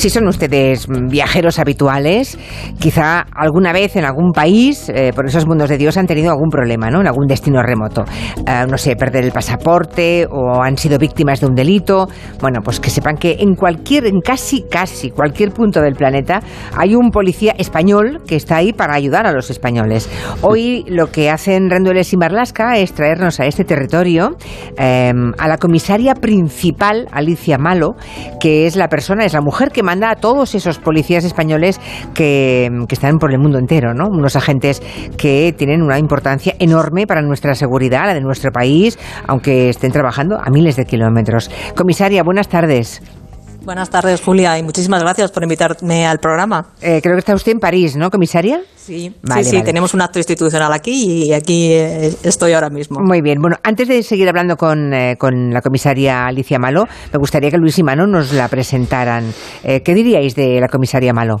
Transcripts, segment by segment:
Si son ustedes viajeros habituales, quizá alguna vez en algún país, eh, por esos mundos de Dios, han tenido algún problema, ¿no? En algún destino remoto. Eh, no sé, perder el pasaporte o han sido víctimas de un delito. Bueno, pues que sepan que en cualquier, en casi, casi cualquier punto del planeta hay un policía español que está ahí para ayudar a los españoles. Hoy lo que hacen Rendueles y Marlasca es traernos a este territorio eh, a la comisaria principal, Alicia Malo, que es la persona, es la mujer que que manda a todos esos policías españoles que, están por el mundo entero, ¿no? Unos agentes que tienen una importancia enorme para nuestra seguridad, la de nuestro país, aunque estén trabajando a miles de kilómetros. Comisaria, buenas tardes. Buenas tardes, Julia, y muchísimas gracias por invitarme al programa. Eh, creo que está usted en París, ¿no, comisaria? Sí, sí, sí, tenemos un acto institucional aquí y aquí eh, estoy ahora mismo. Muy bien, bueno, antes de seguir hablando con, eh, con la comisaria Alicia Malo, me gustaría que Luis y Mano nos la presentaran. ¿Qué diríais de la comisaria Malo?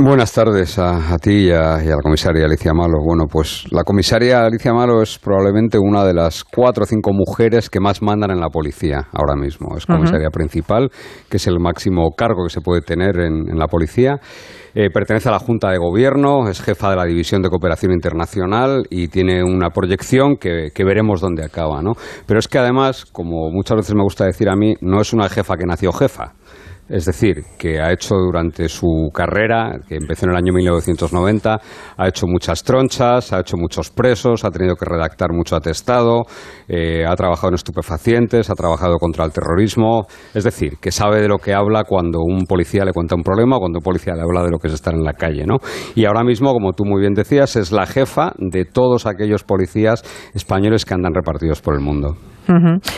Buenas tardes a, ti y a, la comisaria Alicia Malo. Bueno, pues la comisaria Alicia Malo es probablemente una de las cuatro o cinco mujeres que más mandan en la policía ahora mismo. Es comisaria principal, que es el máximo cargo que se puede tener en, la policía. Eh, pertenece a la Junta de Gobierno, es jefa de la División de Cooperación Internacional y tiene una proyección que, que veremos dónde acaba. ¿no? Pero es que además, como muchas veces me gusta decir a mí, no es una jefa que nació jefa. Es decir, que ha hecho durante su carrera, que empezó en el año 1990, ha hecho muchas tronchas, ha hecho muchos presos, ha tenido que redactar mucho atestado, eh, ha trabajado en estupefacientes, ha trabajado contra el terrorismo. Es decir, que sabe de lo que habla cuando un policía le cuenta un problema o cuando un policía le habla de lo que es estar en la calle. ¿no? Y ahora mismo, como tú muy bien decías, es la jefa de todos aquellos policías españoles que andan repartidos por el mundo.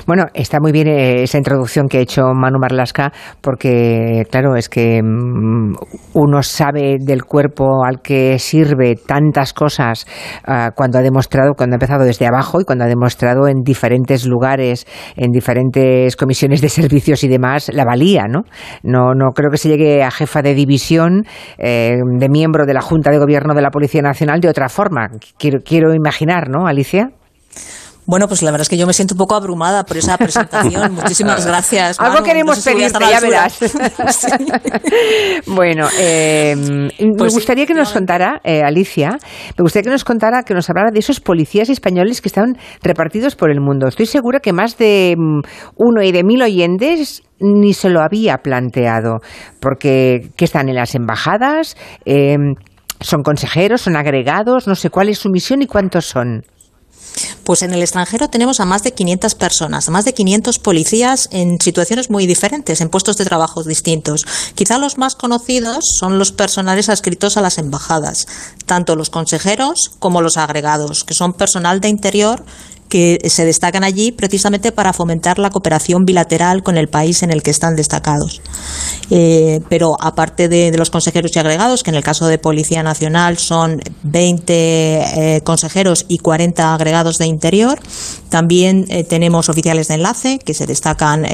Bueno, está muy bien eh, esa introducción que ha hecho Manu Marlasca, porque, claro, es que mm, uno sabe del cuerpo al que sirve tantas cosas ah, cuando ha demostrado, cuando ha empezado desde abajo y cuando ha demostrado en diferentes lugares, en diferentes comisiones de servicios y demás, la valía, ¿no? No, no creo que se llegue a jefa de división, eh, de miembro de la Junta de Gobierno de la Policía Nacional de otra forma. Quiero, quiero imaginar, ¿no, Alicia? Bueno, pues la verdad es que yo me siento un poco abrumada por esa presentación. Muchísimas gracias. Algo queremos pedirte, ya verás. bueno, eh, me pues gustaría que nos contara, eh, Alicia, me gustaría que nos contara, que nos hablara de esos policías españoles que están repartidos por el mundo. Estoy segura que más de mm, uno y de mil oyentes ni se lo había planteado, porque que están en las embajadas, eh, son consejeros, son agregados, no sé cuál es su misión y cuántos son. Pues en el extranjero tenemos a más de 500 personas, a más de 500 policías en situaciones muy diferentes, en puestos de trabajo distintos. Quizá los más conocidos son los personales adscritos a las embajadas, tanto los consejeros como los agregados, que son personal de interior que se destacan allí precisamente para fomentar la cooperación bilateral con el país en el que están destacados. Eh, pero aparte de, los consejeros y agregados, que en el caso de Policía Nacional son 20 eh, consejeros y 40 agregados de interior, también eh, tenemos oficiales de enlace que se destacan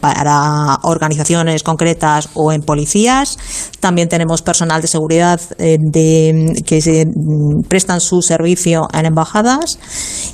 para organizaciones concretas o en policías. También tenemos personal de seguridad que se, mm, prestan su servicio en embajadas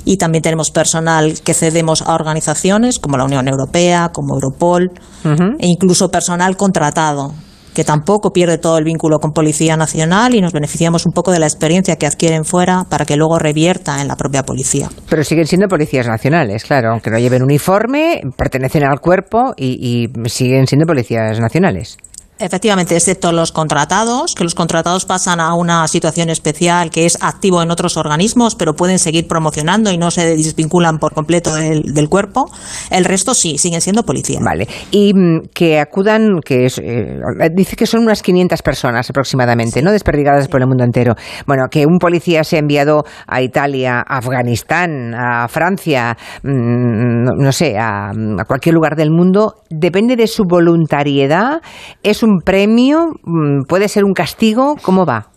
y también tenemos personal que cedemos a organizaciones como la Unión Europea, como Europol, e incluso personal contratado que tampoco pierde todo el vínculo con Policía Nacional y nos beneficiamos un poco de la experiencia que adquieren fuera para que luego revierta en la propia policía. Pero siguen siendo policías nacionales, claro, aunque no lleven uniforme, pertenecen al cuerpo y siguen siendo policías nacionales. Efectivamente, excepto los contratados, que los contratados pasan a una situación especial que es activo en otros organismos, pero pueden seguir promocionando y no se desvinculan por completo del, cuerpo. El resto sí, siguen siendo policías. Vale. Y mm, que acudan, que eh, dice que son unas 500 personas aproximadamente, ¿no? Desperdigadas por el mundo entero. Bueno, que un policía se ha enviado a Italia, a Afganistán, a Francia, mm, no, sé, a, a cualquier lugar del mundo, depende de su voluntariedad. Es un premio? Mm, ¿Puede ser un castigo? ¿Cómo va?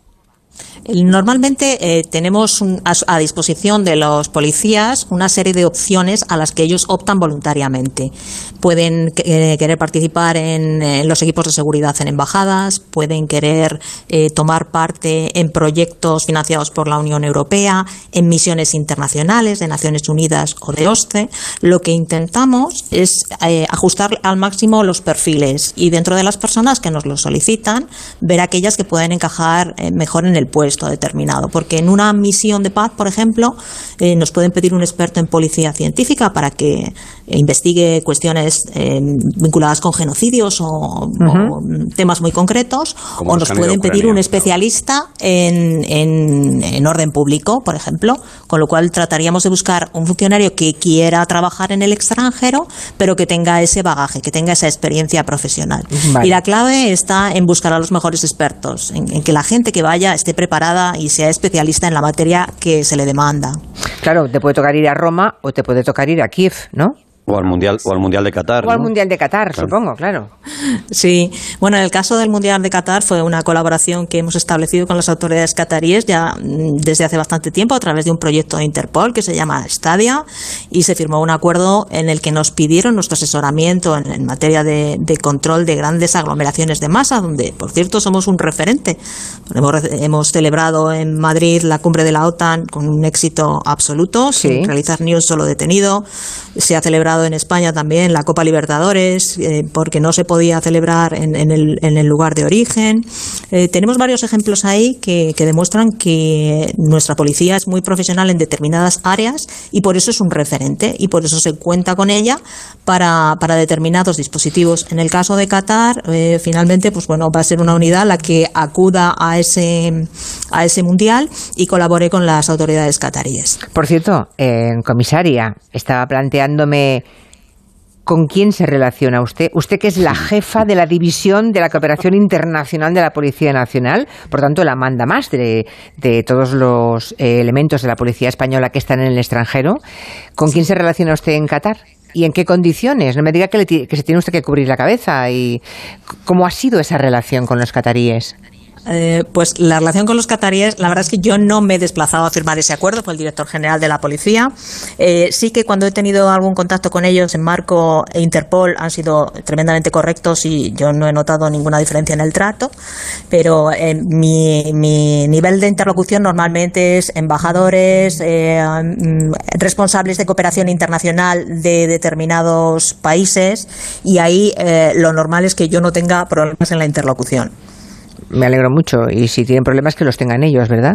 Normalmente eh, tenemos a, disposición de los policías una serie de opciones a las que ellos optan voluntariamente. Pueden eh, querer participar en, los equipos de seguridad en embajadas, pueden querer eh, tomar parte en proyectos financiados por la Unión Europea, en misiones internacionales de Naciones Unidas o de OSCE. Lo que intentamos es ajustar al máximo los perfiles y dentro de las personas que nos lo solicitan, ver aquellas que pueden encajar mejor en el puesto determinado, porque en una misión de paz, por ejemplo, eh, nos pueden pedir un experto en policía científica para que investigue cuestiones eh, vinculadas con genocidios o, temas muy concretos, o nos pueden pedir un especialista en, en, orden público, por ejemplo, con lo cual trataríamos de buscar un funcionario que quiera trabajar en el extranjero, pero que tenga ese bagaje, que tenga esa experiencia profesional. Y la clave está en buscar a los mejores expertos, en que la gente que vaya esté preparada y sea especialista en la materia que se le demanda. Claro, te puede tocar ir a Roma o te puede tocar ir a Kiev, ¿no? O al Mundial, o al mundial de Qatar. O al Mundial de Qatar, supongo, claro. Sí, bueno, en el caso del Mundial de Qatar fue una colaboración que hemos establecido con las autoridades cataríes ya mm, desde hace bastante tiempo a través de un proyecto de Interpol que se llama Stadia y se firmó un acuerdo en el que nos pidieron nuestro asesoramiento en, materia de, control de grandes aglomeraciones de masa, donde, por cierto, somos un referente. Hemos, hemos celebrado en Madrid la cumbre de la OTAN con un éxito absoluto, sin realizar ni un solo detenido. Se ha celebrado en España también la Copa Libertadores, eh, porque no se podía celebrar en, el, en el, lugar de origen. Eh, tenemos varios ejemplos ahí que, demuestran que nuestra policía es muy profesional en determinadas áreas y por eso es un referente y por eso se cuenta con ella para, para determinados dispositivos. En el caso de Qatar, eh, finalmente, pues bueno, va a ser una unidad la que acuda a ese, a ese mundial y colabore con las autoridades cataríes. Por cierto, en comisaria, estaba planteándome ¿Con quién se relaciona usted? Usted que es la jefa de la división de la cooperación internacional de la Policía Nacional, por tanto la manda más de, todos los eh, elementos de la Policía Española que están en el extranjero. ¿Con quién se relaciona usted en Qatar? ¿Y en qué condiciones? No me diga que, que se tiene usted que cubrir la cabeza. ¿Y cómo ha sido esa relación con los cataríes? Eh, pues la relación con los cataríes, la verdad es que yo no me he desplazado a firmar ese acuerdo, fue el director general de la policía. Eh, sí que cuando he tenido algún contacto con ellos en Marco e Interpol han sido tremendamente correctos y yo no he notado ninguna diferencia en el trato, pero eh, mi, nivel de interlocución normalmente es embajadores, mm, responsables de cooperación internacional de determinados países y ahí lo normal es que yo no tenga problemas en la interlocución me alegro mucho. Y si tienen problemas, que los tengan ellos, ¿verdad?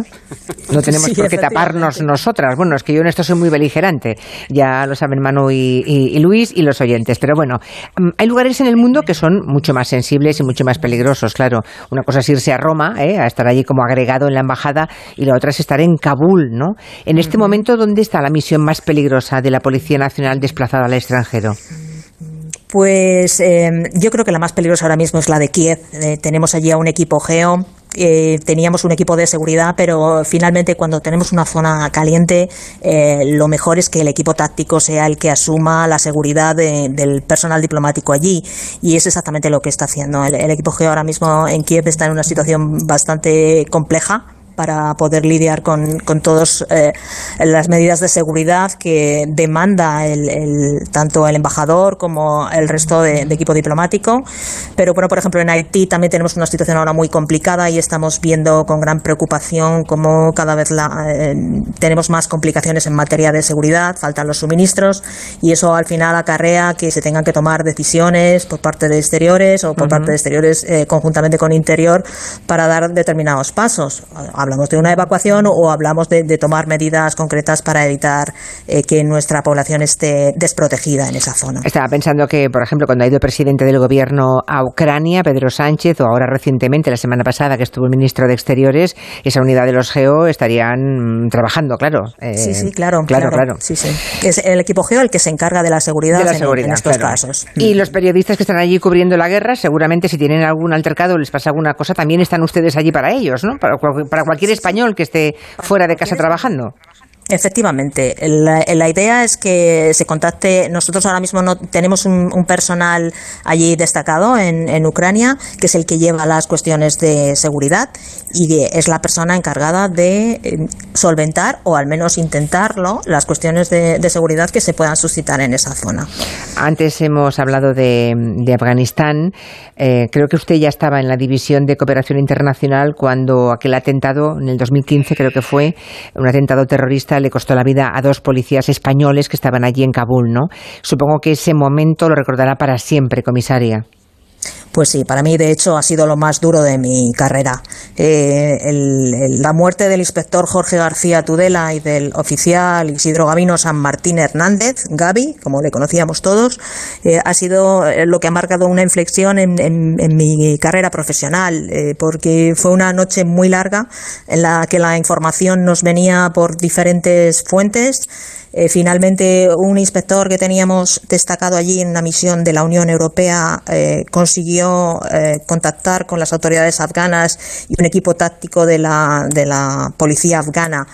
No tenemos por qué taparnos nosotras. Bueno, es que yo en esto soy muy beligerante. Ya lo saben Manu y, Luis y los oyentes. Pero bueno, mm, hay lugares en el mundo que son mucho más sensibles y mucho más peligrosos, claro. Una cosa es irse a Roma, ¿eh? a estar allí como agregado en la embajada, y la otra es estar en Kabul, ¿no? En este momento, ¿dónde está la misión más peligrosa de la Policía Nacional desplazada al extranjero? Pues em, yo creo que la más peligrosa ahora mismo es la de Kiev. Eh, tenemos allí a un equipo geo. Eh, teníamos un equipo de seguridad, pero finalmente cuando tenemos una zona caliente, eh, lo mejor es que el equipo táctico sea el que asuma la seguridad del personal diplomático allí. Y es exactamente lo que está haciendo. El equipo geo ahora mismo en Kiev está en una situación bastante compleja para poder lidiar con, con todas eh, las medidas de seguridad que demanda el, tanto el embajador como el resto de, equipo diplomático. Pero bueno, por ejemplo, en Haití también tenemos una situación ahora muy complicada y estamos viendo con gran preocupación cómo cada vez la, eh, tenemos más complicaciones en materia de seguridad, faltan los suministros y eso al final acarrea que se tengan que tomar decisiones por parte de exteriores o por parte de exteriores eh, conjuntamente con interior para dar determinados pasos hablamos de una evacuación o hablamos de, tomar medidas concretas para evitar eh, que nuestra población esté desprotegida en esa zona. Estaba pensando que, por ejemplo, cuando ha ido el presidente del gobierno a Ucrania, Pedro Sánchez, o ahora recientemente, la semana pasada, que estuvo el ministro de Exteriores, esa unidad de los GEO estarían mm, trabajando, claro. Eh, sí, sí, claro, claro, claro. Sí, sí. Es el equipo GEO el que se encarga de la seguridad, en, estos casos. Y los periodistas que están allí cubriendo la guerra, seguramente si tienen algún altercado o les pasa alguna cosa, también están ustedes allí para ellos, ¿no? Para, para cualquier español que esté fuera de casa trabajando. Efectivamente, la, idea es que se contacte. Nosotros ahora mismo no tenemos un, personal allí destacado en, Ucrania, que es el que lleva las cuestiones de seguridad y es la persona encargada de eh, solventar o al menos intentarlo las cuestiones de, seguridad que se puedan suscitar en esa zona. Antes hemos hablado de, Afganistán. Eh, creo que usted ya estaba en la división de cooperación internacional cuando aquel atentado en el 2015 creo que fue un atentado terrorista le costó la vida a dos policías españoles que estaban allí en Kabul, ¿no? Supongo que ese momento lo recordará para siempre, comisaria. Pues sí, para mí de hecho ha sido lo más duro de mi carrera. Eh, la muerte del inspector Jorge García Tudela y del oficial Isidro Gavino San Martín Hernández, Gaby, como le conocíamos todos, eh, ha sido eh, lo que ha marcado una inflexión en, mi carrera profesional, porque fue una noche muy larga en la que la información nos venía por diferentes fuentes finalmente, un inspector que teníamos destacado allí en una misión de la Unión Europea consiguió eh, contactar con las autoridades afganas y un equipo táctico de la, de la policía afgana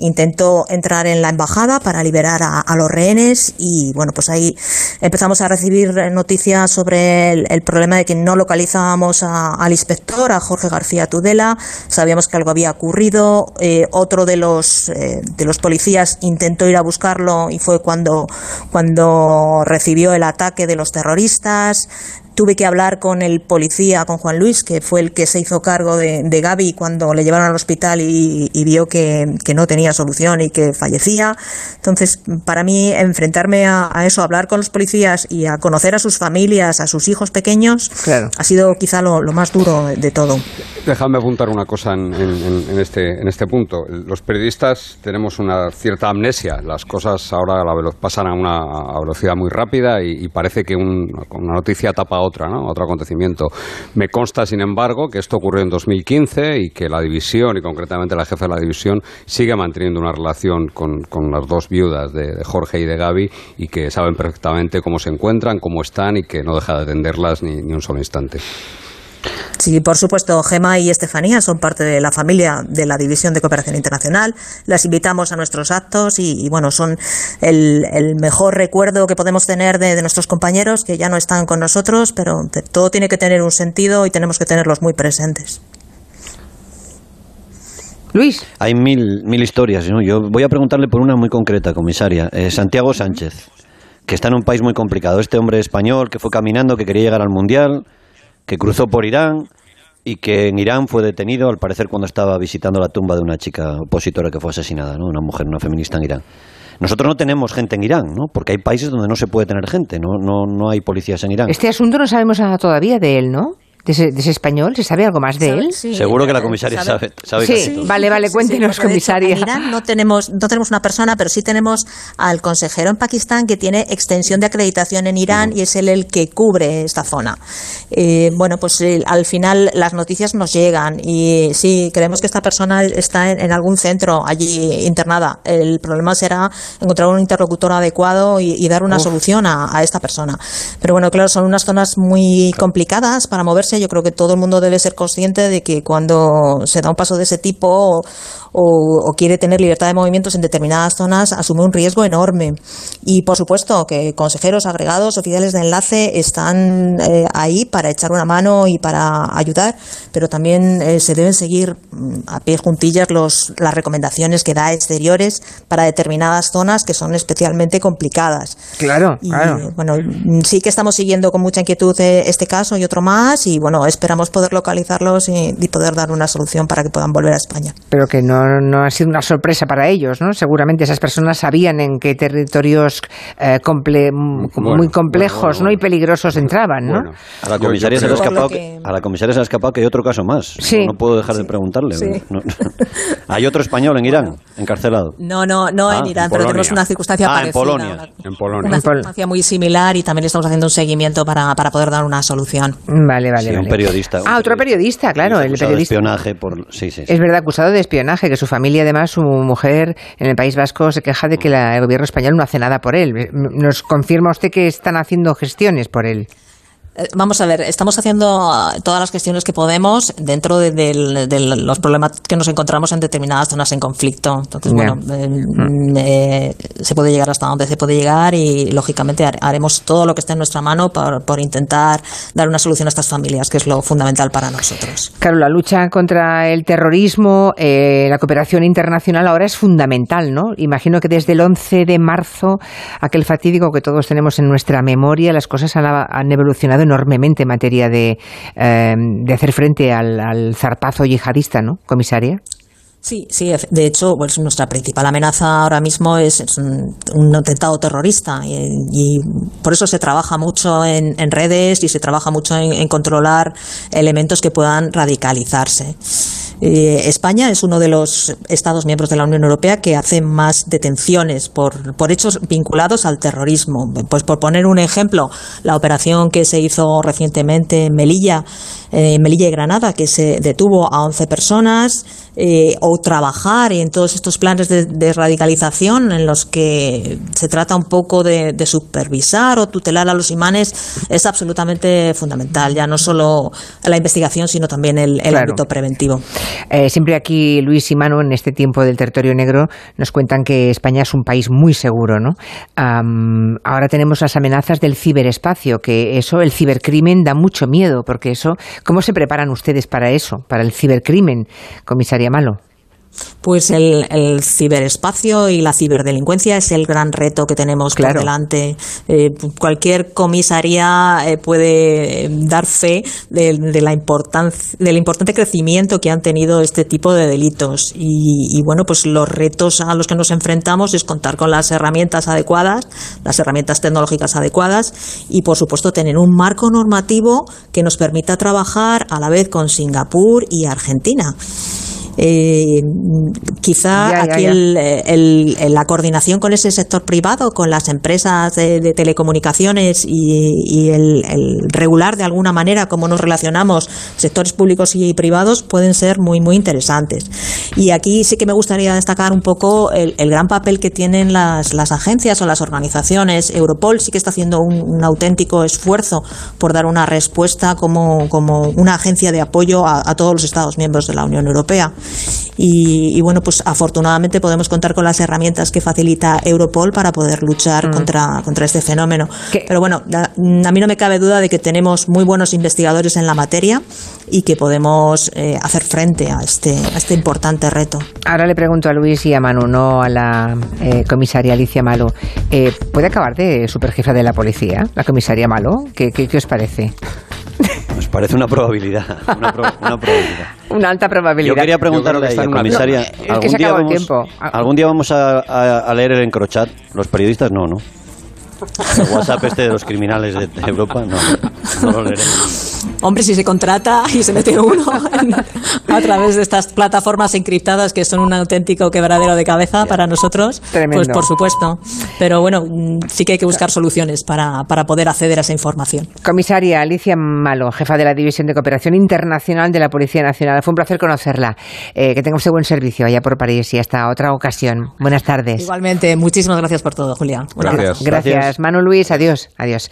intentó entrar en la embajada para liberar a, los rehenes y bueno, pues ahí empezamos a recibir noticias sobre el, problema de que no localizábamos al inspector, a Jorge García Tudela, sabíamos que algo había ocurrido, eh, otro de los, eh, de los policías intentó ir a buscarlo y fue cuando, cuando recibió el ataque de los terroristas, Tuve que hablar con el policía, con Juan Luis, que fue el que se hizo cargo de, de Gaby cuando le llevaron al hospital y, vio que, no tenía solución y que fallecía. Entonces, para mí, enfrentarme a, eso, hablar con los policías y a conocer a sus familias, a sus hijos pequeños, ha sido quizá lo, más duro de todo. Déjame apuntar una cosa en, este, en este punto. Los periodistas tenemos una cierta amnesia. Las cosas ahora pasan a una velocidad muy rápida y, parece que una noticia tapa otra otra, otro acontecimiento. Me consta, sin embargo, que esto ocurrió en 2015 y que la división, y concretamente la jefa de la división, sigue manteniendo una relación con, las dos viudas de, Jorge y de Gaby y que saben perfectamente cómo se encuentran, cómo están y que no deja de atenderlas ni un solo instante. Sí, por supuesto, Gema y Estefanía son parte de la familia de la División de Cooperación Internacional. Las invitamos a nuestros actos y, bueno, son el, mejor recuerdo que podemos tener de, nuestros compañeros que ya no están con nosotros, pero todo tiene que tener un sentido y tenemos que tenerlos muy presentes. Luis. Hay mil, mil historias. Yo voy a preguntarle por una muy concreta, comisaria. Eh, Santiago Sánchez, que está en un país muy complicado. Este hombre español que fue caminando, que quería llegar al Mundial que cruzó por Irán y que en Irán fue detenido, al parecer, cuando estaba visitando la tumba de una chica opositora que fue asesinada, ¿no? una mujer, una feminista en Irán. Nosotros no tenemos gente en Irán, ¿no? Porque hay países donde no se puede tener gente, no, no, no hay policías en Irán. Este asunto no sabemos nada todavía de él, ¿no? De ese, español? ¿Se sabe algo más de él? Seguro que la comisaria sabe. sabe, sí, vale, vale, cuéntenos, comisaria. en Irán no tenemos, no tenemos una persona, pero sí tenemos al consejero en Pakistán que tiene extensión de acreditación en Irán y es él el que cubre esta zona. Eh, bueno, pues eh, al final las noticias nos llegan y sí, creemos que esta persona está en, algún centro allí internada. El problema será encontrar un interlocutor adecuado y, dar una solución a, a esta persona. Pero bueno, claro, son unas zonas muy complicadas para moverse yo creo que todo el mundo debe ser consciente de que cuando se da un paso de ese tipo o, quiere tener libertad de movimientos en determinadas zonas, asume un riesgo enorme. Y por supuesto que consejeros agregados, oficiales de enlace están eh, ahí para echar una mano y para ayudar, pero también eh, se deben seguir mm, a pie juntillas los, las recomendaciones que da exteriores para determinadas zonas que son especialmente complicadas. Claro, claro. Bueno, sí que estamos siguiendo con mucha inquietud eh, este caso y otro más y bueno, esperamos poder localizarlos y, poder dar una solución para que puedan volver a España. Pero que no, no, ha sido una sorpresa para ellos, ¿no? Seguramente esas personas sabían en qué territorios eh, muy complejos ¿no? y peligrosos entraban, ¿no? A la comisaria se le ha escapado que... a la comisaria se ha escapado que hay otro caso más. No, puedo dejar de preguntarle. hay otro español en Irán encarcelado. No, no, no en ah, Irán, pero tenemos una circunstancia ah, parecida. En Polonia. en Polonia. Una circunstancia muy similar y también estamos haciendo un seguimiento para, para poder dar una solución. Vale, vale, Un periodista. ah, otro periodista, claro. El periodista. De espionaje por... Sí, sí, Es verdad, acusado de espionaje, que su familia, además, su mujer en el País Vasco se queja de que el gobierno español no hace nada por él. ¿Nos confirma usted que están haciendo gestiones por él? Eh, vamos a ver, estamos haciendo eh, todas las gestiones que podemos dentro de, los problemas que nos encontramos en determinadas zonas en conflicto. Entonces, bueno, eh, se puede llegar hasta donde se puede llegar y, lógicamente, haremos todo lo que esté en nuestra mano por, intentar dar una solución a estas familias, que es lo fundamental para nosotros. Claro, la lucha contra el terrorismo, la cooperación internacional ahora es fundamental, ¿no? Imagino que desde el 11 de marzo, aquel fatídico que todos tenemos en nuestra memoria, las cosas han evolucionado enormemente en materia de, eh, de hacer frente al, al zarpazo yihadista, ¿no, comisaria? Sí, sí, de hecho, pues nuestra principal amenaza ahora mismo es, un, atentado terrorista y, por eso se trabaja mucho en, redes y se trabaja mucho en, controlar elementos que puedan radicalizarse. Eh, España es uno de los Estados miembros de la Unión Europea que hace más detenciones por, por hechos vinculados al terrorismo. Pues por poner un ejemplo, la operación que se hizo recientemente en Melilla, eh, Melilla y Granada, que se detuvo a 11 personas, eh, o trabajar en todos estos planes de, radicalización en los que se trata un poco de, supervisar o tutelar a los imanes es absolutamente fundamental, ya no solo la investigación, sino también el, ámbito preventivo. Eh, siempre aquí Luis y Manu, en este tiempo del territorio negro, nos cuentan que España es un país muy seguro, ¿no? ahora tenemos las amenazas del ciberespacio, que eso, el cibercrimen da mucho miedo, porque eso, ¿cómo se preparan ustedes para eso, para el cibercrimen, malo? Pues el, ciberespacio y la ciberdelincuencia es el gran reto que tenemos por delante. Eh, cualquier comisaría eh, puede dar fe de, la importancia, del importante crecimiento que han tenido este tipo de delitos. Y, bueno, pues los retos a los que nos enfrentamos es contar con las herramientas adecuadas, las herramientas tecnológicas adecuadas y, por supuesto, tener un marco normativo que nos permita trabajar a la vez con Singapur y Argentina. Eh, quizá aquí la coordinación con ese sector privado, con las empresas de, telecomunicaciones y, el, regular de alguna manera cómo nos relacionamos sectores públicos y privados pueden ser muy, muy interesantes. Y aquí sí que me gustaría destacar un poco el, gran papel que tienen las, agencias o las organizaciones. Europol sí que está haciendo un, auténtico esfuerzo por dar una respuesta como, una agencia de apoyo a todos los Estados miembros de la Unión Europea. Y, bueno, pues afortunadamente podemos contar con las herramientas que facilita Europol para poder luchar mm. contra, contra este fenómeno. Pero bueno, a, mí no me cabe duda de que tenemos muy buenos investigadores en la materia y que podemos eh, hacer frente a este, a este importante reto. Ahora le pregunto a Luis y a Manu, no a la eh, comisaria Alicia Malo. Eh, ¿Puede acabar de superjefa de la policía, la comisaria Malo? ¿Qué, qué, qué os parece? Nos parece una probabilidad. Una, probabilidad. una alta probabilidad. Yo quería preguntarle a la comisaria. ¿algún, día vamos, ¿Algún día vamos a, leer el encrochat? Los periodistas no, ¿no? El WhatsApp este de los criminales de, Europa, no, no lo leeremos. Hombre, si se contrata y se mete uno a través de estas plataformas encriptadas que son un auténtico quebradero de cabeza para nosotros, pues por supuesto. Pero bueno, mm, sí que hay que buscar soluciones para, para poder acceder a esa información. Comisaria Alicia Malo, jefa de la División de Cooperación Internacional de la Policía Nacional. Fue un placer conocerla. Eh, que tenga usted buen servicio allá por París y hasta otra ocasión. Buenas tardes. Igualmente, muchísimas gracias por todo, Julia. Gracias. Gracias. Manu Luis, adiós. Adiós.